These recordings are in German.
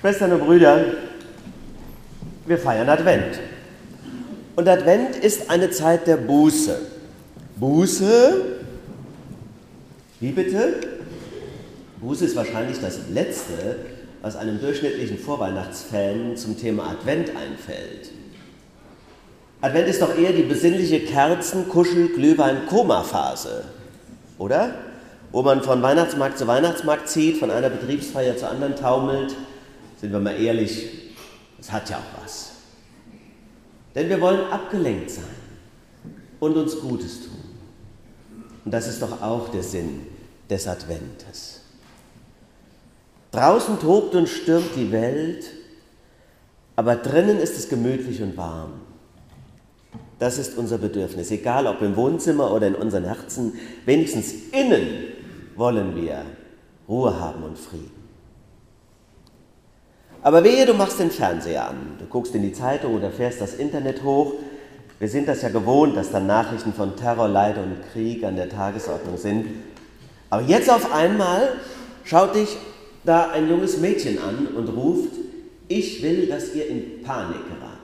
Schwestern und Brüder, wir feiern Advent. Und Advent ist eine Zeit der Buße. Buße, wie bitte? Buße ist wahrscheinlich das Letzte, was einem durchschnittlichen Vorweihnachtsfan zum Thema Advent einfällt. Advent ist doch eher die besinnliche Kerzen-, Kuschel-, Glühwein-, Koma-Phase, oder? Wo man von Weihnachtsmarkt zu Weihnachtsmarkt zieht, von einer Betriebsfeier zur anderen taumelt. Sind wir mal ehrlich, es hat ja auch was. Denn wir wollen abgelenkt sein und uns Gutes tun. Und das ist doch auch der Sinn des Adventes. Draußen tobt und stürmt die Welt, aber drinnen ist es gemütlich und warm. Das ist unser Bedürfnis, egal ob im Wohnzimmer oder in unseren Herzen, wenigstens innen wollen wir Ruhe haben und Frieden. Aber wehe, du machst den Fernseher an, du guckst in die Zeitung oder fährst das Internet hoch. Wir sind das ja gewohnt, dass dann Nachrichten von Terror, Leid und Krieg an der Tagesordnung sind. Aber jetzt auf einmal schaut dich da ein junges Mädchen an und ruft, ich will, dass ihr in Panik geratet.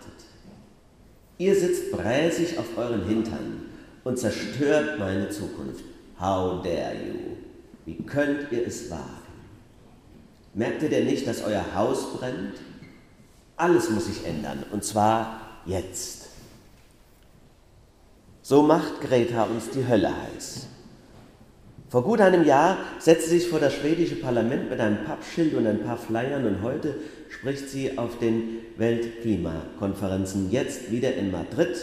Ihr sitzt bräsig auf euren Hintern und zerstört meine Zukunft. How dare you? Wie könnt ihr es wagen? Merkt ihr denn nicht, dass euer Haus brennt? Alles muss sich ändern, und zwar jetzt. So macht Greta uns die Hölle heiß. Vor gut einem Jahr setzte sie sich vor das schwedische Parlament mit einem Pappschild und ein paar Flyern und heute spricht sie auf den Weltklimakonferenzen. Jetzt wieder in Madrid,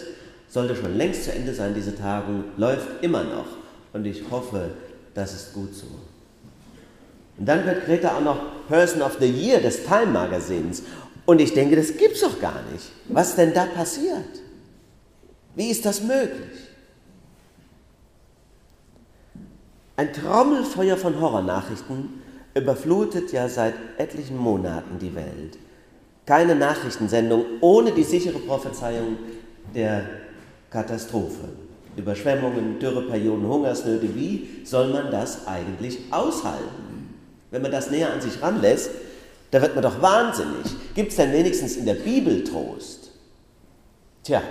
sollte schon längst zu Ende sein, diese Tagung, läuft immer noch und ich hoffe, das ist gut so. Und dann wird Greta auch noch Person of the Year des Time Magazins. Und ich denke, das gibt's doch gar nicht. Was denn da passiert? Wie ist das möglich? Ein Trommelfeuer von Horrornachrichten überflutet ja seit etlichen Monaten die Welt. Keine Nachrichtensendung ohne die sichere Prophezeiung der Katastrophe. Überschwemmungen, Dürreperioden, Hungersnöte, wie soll man das eigentlich aushalten? Wenn man das näher an sich ranlässt, da wird man doch wahnsinnig. Gibt es denn wenigstens in der Bibel Trost? Tja,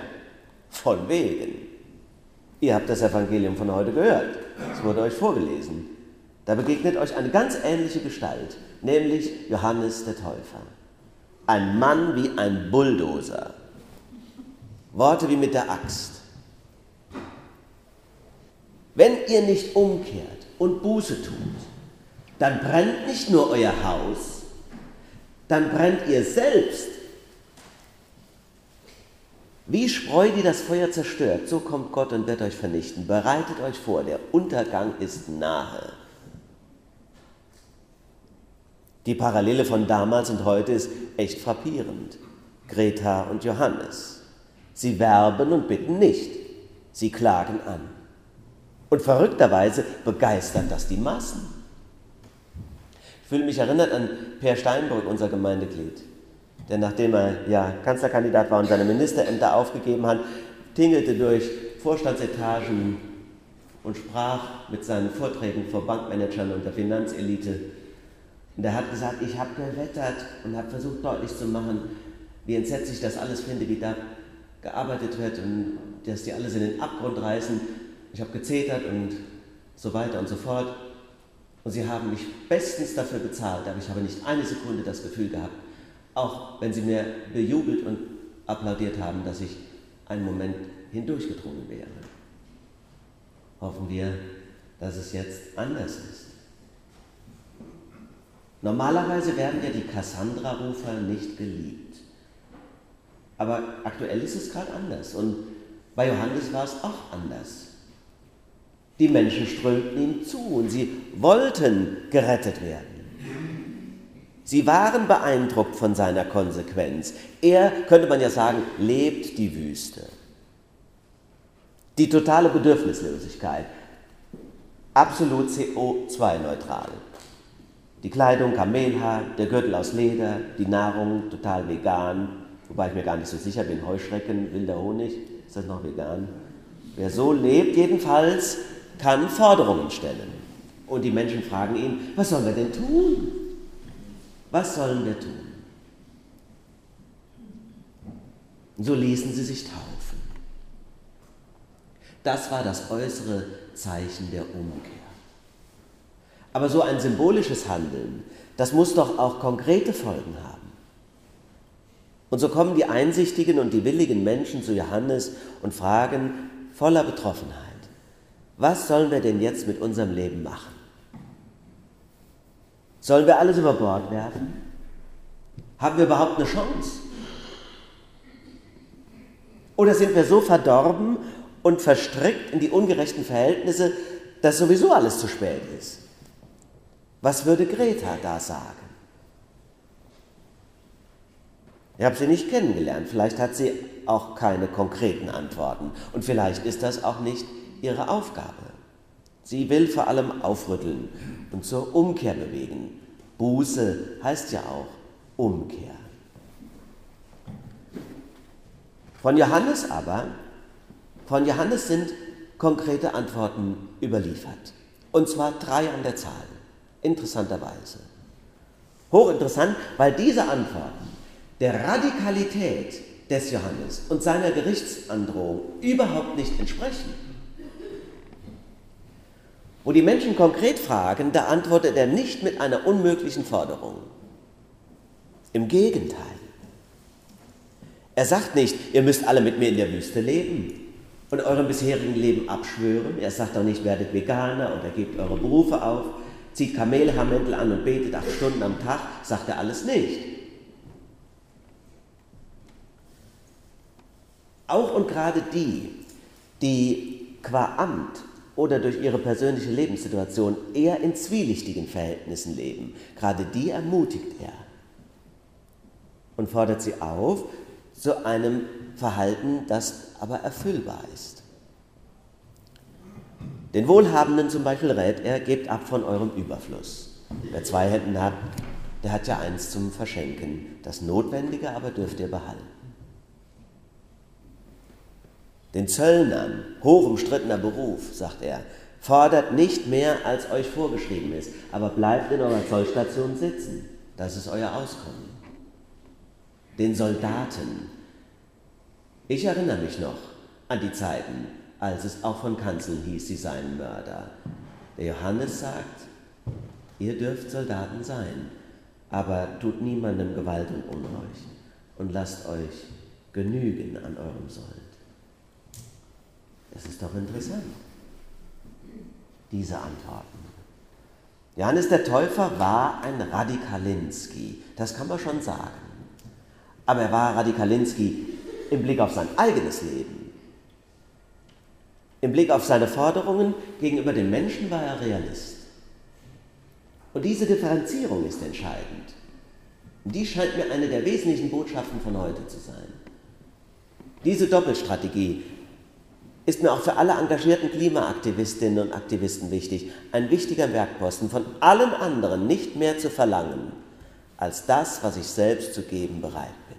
von wegen. Ihr habt das Evangelium von heute gehört. Es wurde euch vorgelesen. Da begegnet euch eine ganz ähnliche Gestalt, nämlich Johannes der Täufer. Ein Mann wie ein Bulldozer. Worte wie mit der Axt. Wenn ihr nicht umkehrt und Buße tut, dann brennt nicht nur euer Haus, dann brennt ihr selbst. Wie Spreu, die das Feuer zerstört, so kommt Gott und wird euch vernichten. Bereitet euch vor, der Untergang ist nahe. Die Parallele von damals und heute ist echt frappierend. Greta und Johannes. Sie werben und bitten nicht. Sie klagen an. Und verrückterweise begeistert das die Massen. Ich fühle mich erinnert an Per Steinbrück, unser Gemeindeglied, der nachdem er ja, Kanzlerkandidat war und seine Ministerämter aufgegeben hat, tingelte durch Vorstandsetagen und sprach mit seinen Vorträgen vor Bankmanagern und der Finanzelite. Und er hat gesagt, ich habe gewettert und habe versucht deutlich zu machen, wie entsetzlich ich das alles finde, wie da gearbeitet wird und dass die alles in den Abgrund reißen ich habe gezetert und so weiter und so fort. Und sie haben mich bestens dafür bezahlt, aber ich habe nicht eine Sekunde das Gefühl gehabt, auch wenn sie mir bejubelt und applaudiert haben, dass ich einen Moment hindurchgedrungen wäre. Hoffen wir, dass es jetzt anders ist. Normalerweise werden ja die Cassandra-Rufer nicht geliebt. Aber aktuell ist es gerade anders. Und bei Johannes war es auch anders. Die Menschen strömten ihm zu und sie wollten gerettet werden. Sie waren beeindruckt von seiner Konsequenz. Er, könnte man ja sagen, lebt die Wüste. Die totale Bedürfnislosigkeit. Absolut CO2-neutral. Die Kleidung Kamelhaar, der Gürtel aus Leder, die Nahrung total vegan, wobei ich mir gar nicht so sicher bin, Heuschrecken, wilder Honig, ist das noch vegan? Wer so lebt, jedenfalls, kann Forderungen stellen. Und die Menschen fragen ihn, was sollen wir denn tun? Was sollen wir tun? So ließen sie sich taufen. Das war das äußere Zeichen der Umkehr. Aber so ein symbolisches Handeln, das muss doch auch konkrete Folgen haben. Und so kommen die einsichtigen und die willigen Menschen zu Johannes und fragen voller Betroffenheit, was sollen wir denn jetzt mit unserem Leben machen? Sollen wir alles über Bord werfen? Haben wir überhaupt eine Chance? Oder sind wir so verdorben und verstrickt in die ungerechten Verhältnisse, dass sowieso alles zu spät ist? Was würde Greta da sagen? Ich habe sie nicht kennengelernt, vielleicht hat sie auch keine konkreten Antworten und vielleicht ist das auch nicht ihre Aufgabe. Sie will vor allem aufrütteln und zur Umkehr bewegen. Buße heißt ja auch Umkehr. Von Johannes aber, von Johannes sind konkrete Antworten überliefert. Und zwar drei an der Zahl, interessanterweise. Hochinteressant, weil diese Antworten der Radikalität des Johannes und seiner Gerichtsandrohung überhaupt nicht entsprechen. Wo die Menschen konkret fragen, da antwortet er nicht mit einer unmöglichen Forderung. Im Gegenteil. Er sagt nicht, ihr müsst alle mit mir in der Wüste leben und eurem bisherigen Leben abschwören. Er sagt auch nicht, werdet Veganer oder gebt eure Berufe auf, zieht Kamelhaarmäntel an und betet acht Stunden am Tag, sagt er alles nicht. Auch und gerade die, die qua Amt oder durch ihre persönliche Lebenssituation eher in zwielichtigen Verhältnissen leben, gerade die ermutigt er und fordert sie auf zu einem Verhalten, das aber erfüllbar ist. Den Wohlhabenden zum Beispiel rät er, gebt ab von eurem Überfluss. Wer zwei Händen hat, der hat ja eins zum Verschenken. Das Notwendige aber dürft ihr behalten den Zöllnern, hochumstrittener Beruf, sagt er, fordert nicht mehr, als euch vorgeschrieben ist, aber bleibt in eurer Zollstation sitzen. Das ist euer Auskommen. Den Soldaten. Ich erinnere mich noch an die Zeiten, als es auch von Kanzeln hieß, sie seien Mörder. Der Johannes sagt, ihr dürft Soldaten sein, aber tut niemandem Gewalt und Unrecht und lasst euch genügen an eurem Soll. Das ist doch interessant, diese Antworten. Johannes der Täufer war ein Radikalinski, das kann man schon sagen. Aber er war Radikalinski im Blick auf sein eigenes Leben. Im Blick auf seine Forderungen gegenüber den Menschen war er Realist. Und diese Differenzierung ist entscheidend. Und die scheint mir eine der wesentlichen Botschaften von heute zu sein. Diese Doppelstrategie ist mir auch für alle engagierten Klimaaktivistinnen und Aktivisten wichtig, ein wichtiger Werkposten von allen anderen nicht mehr zu verlangen, als das, was ich selbst zu geben bereit bin.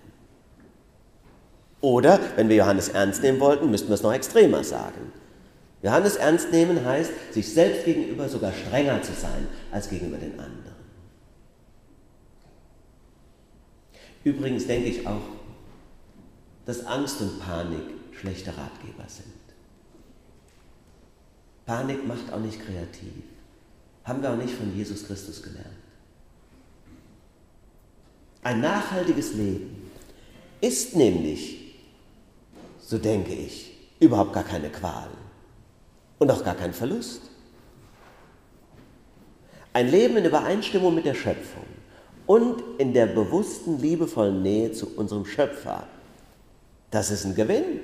Oder, wenn wir Johannes ernst nehmen wollten, müssten wir es noch extremer sagen. Johannes ernst nehmen heißt, sich selbst gegenüber sogar strenger zu sein als gegenüber den anderen. Übrigens denke ich auch, dass Angst und Panik schlechte Ratgeber sind. Panik macht auch nicht kreativ. Haben wir auch nicht von Jesus Christus gelernt. Ein nachhaltiges Leben ist nämlich, so denke ich, überhaupt gar keine Qual und auch gar kein Verlust. Ein Leben in Übereinstimmung mit der Schöpfung und in der bewussten, liebevollen Nähe zu unserem Schöpfer, das ist ein Gewinn.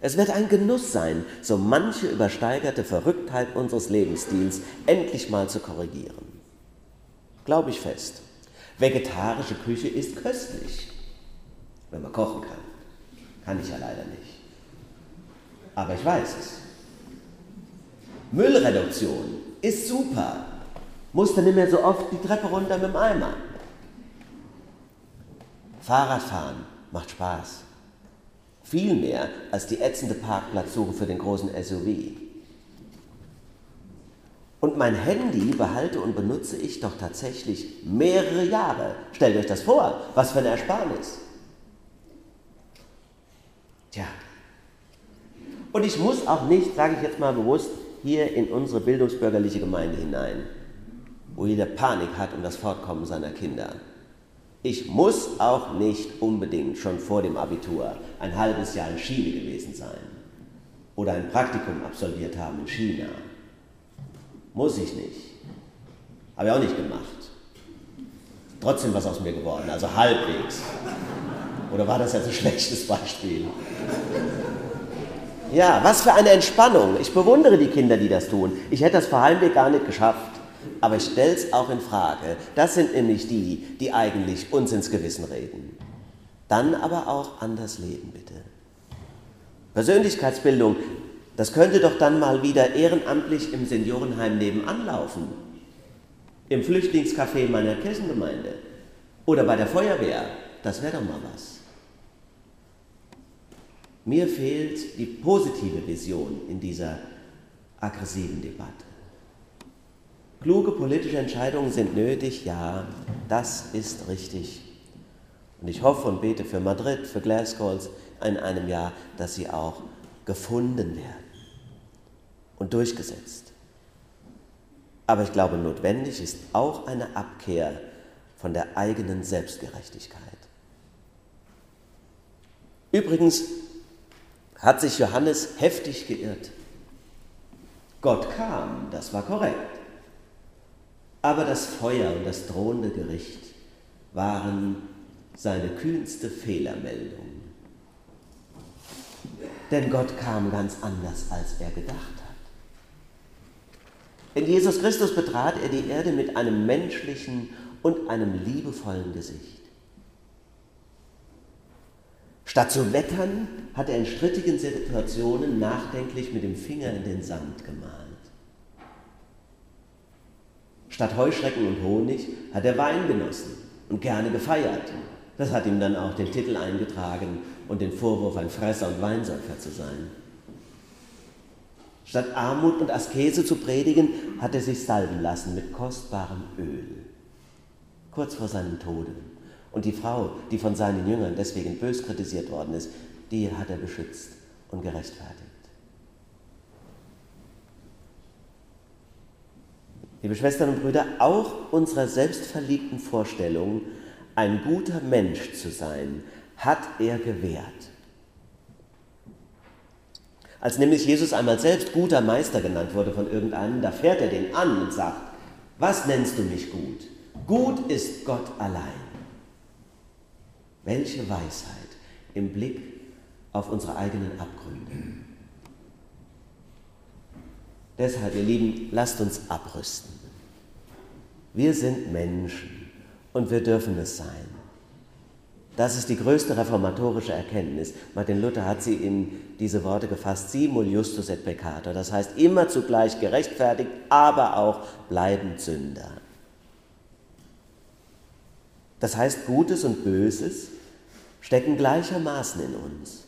Es wird ein Genuss sein, so manche übersteigerte Verrücktheit unseres Lebensstils endlich mal zu korrigieren. Glaube ich fest. Vegetarische Küche ist köstlich, wenn man kochen kann. Kann ich ja leider nicht. Aber ich weiß es. Müllreduktion ist super. Muss dann nicht mehr so oft die Treppe runter mit dem Eimer. Fahrradfahren macht Spaß. Viel mehr als die ätzende Parkplatzsuche für den großen SUV. Und mein Handy behalte und benutze ich doch tatsächlich mehrere Jahre. Stellt euch das vor, was für eine Ersparnis. Tja. Und ich muss auch nicht, sage ich jetzt mal bewusst, hier in unsere bildungsbürgerliche Gemeinde hinein, wo jeder Panik hat um das Fortkommen seiner Kinder. Ich muss auch nicht unbedingt schon vor dem Abitur ein halbes Jahr in Chile gewesen sein oder ein Praktikum absolviert haben in China. Muss ich nicht. Habe ich auch nicht gemacht. Trotzdem was aus mir geworden, also halbwegs. Oder war das jetzt ein schlechtes Beispiel? Ja, was für eine Entspannung. Ich bewundere die Kinder, die das tun. Ich hätte das vor Heimweg gar nicht geschafft. Aber ich es auch in Frage. Das sind nämlich die, die eigentlich uns ins Gewissen reden. Dann aber auch anders leben, bitte. Persönlichkeitsbildung, das könnte doch dann mal wieder ehrenamtlich im Seniorenheim nebenan laufen. Im Flüchtlingscafé meiner Kirchengemeinde. Oder bei der Feuerwehr. Das wäre doch mal was. Mir fehlt die positive Vision in dieser aggressiven Debatte. Kluge politische Entscheidungen sind nötig, ja, das ist richtig. Und ich hoffe und bete für Madrid, für Glasgow in einem Jahr, dass sie auch gefunden werden und durchgesetzt. Aber ich glaube, notwendig ist auch eine Abkehr von der eigenen Selbstgerechtigkeit. Übrigens hat sich Johannes heftig geirrt. Gott kam, das war korrekt. Aber das Feuer und das drohende Gericht waren seine kühnste Fehlermeldung. Denn Gott kam ganz anders, als er gedacht hat. In Jesus Christus betrat er die Erde mit einem menschlichen und einem liebevollen Gesicht. Statt zu wettern, hat er in strittigen Situationen nachdenklich mit dem Finger in den Sand gemalt. Statt Heuschrecken und Honig hat er Wein genossen und gerne gefeiert. Das hat ihm dann auch den Titel eingetragen und den Vorwurf, ein Fresser und Weinsäufer zu sein. Statt Armut und Askese zu predigen, hat er sich salben lassen mit kostbarem Öl. Kurz vor seinem Tode und die Frau, die von seinen Jüngern deswegen bös kritisiert worden ist, die hat er beschützt und gerechtfertigt. Liebe Schwestern und Brüder, auch unserer selbstverliebten Vorstellung, ein guter Mensch zu sein, hat er gewährt. Als nämlich Jesus einmal selbst guter Meister genannt wurde von irgendeinem, da fährt er den an und sagt, was nennst du mich gut? Gut ist Gott allein. Welche Weisheit im Blick auf unsere eigenen Abgründe. Deshalb, ihr Lieben, lasst uns abrüsten. Wir sind Menschen und wir dürfen es sein. Das ist die größte reformatorische Erkenntnis. Martin Luther hat sie in diese Worte gefasst, simul justus et peccator, das heißt immer zugleich gerechtfertigt, aber auch bleibend Sünder. Das heißt, Gutes und Böses stecken gleichermaßen in uns.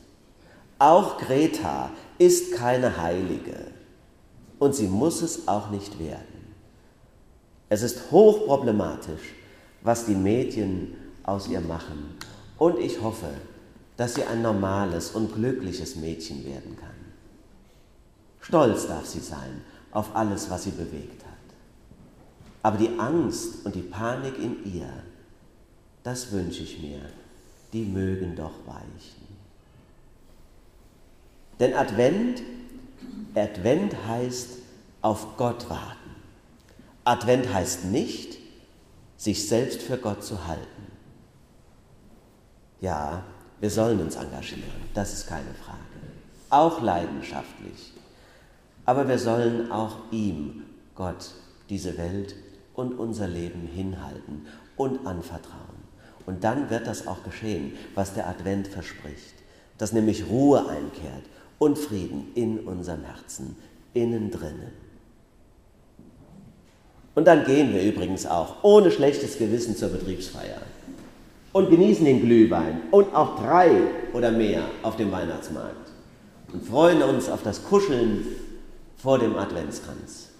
Auch Greta ist keine Heilige und sie muss es auch nicht werden. Es ist hochproblematisch, was die Medien aus ihr machen und ich hoffe, dass sie ein normales und glückliches Mädchen werden kann. Stolz darf sie sein auf alles, was sie bewegt hat. Aber die Angst und die Panik in ihr, das wünsche ich mir die mögen doch weichen. Denn Advent, Advent heißt auf Gott warten. Advent heißt nicht, sich selbst für Gott zu halten. Ja, wir sollen uns engagieren, das ist keine Frage. Auch leidenschaftlich. Aber wir sollen auch ihm, Gott, diese Welt und unser Leben hinhalten und anvertrauen. Und dann wird das auch geschehen, was der Advent verspricht, dass nämlich Ruhe einkehrt und Frieden in unserem Herzen, innen drinnen. Und dann gehen wir übrigens auch ohne schlechtes Gewissen zur Betriebsfeier und genießen den Glühwein und auch drei oder mehr auf dem Weihnachtsmarkt und freuen uns auf das Kuscheln vor dem Adventskranz.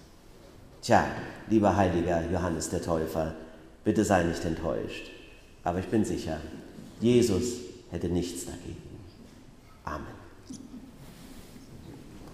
Tja, lieber heiliger Johannes der Täufer, bitte sei nicht enttäuscht. Aber ich bin sicher, Jesus hätte nichts dagegen.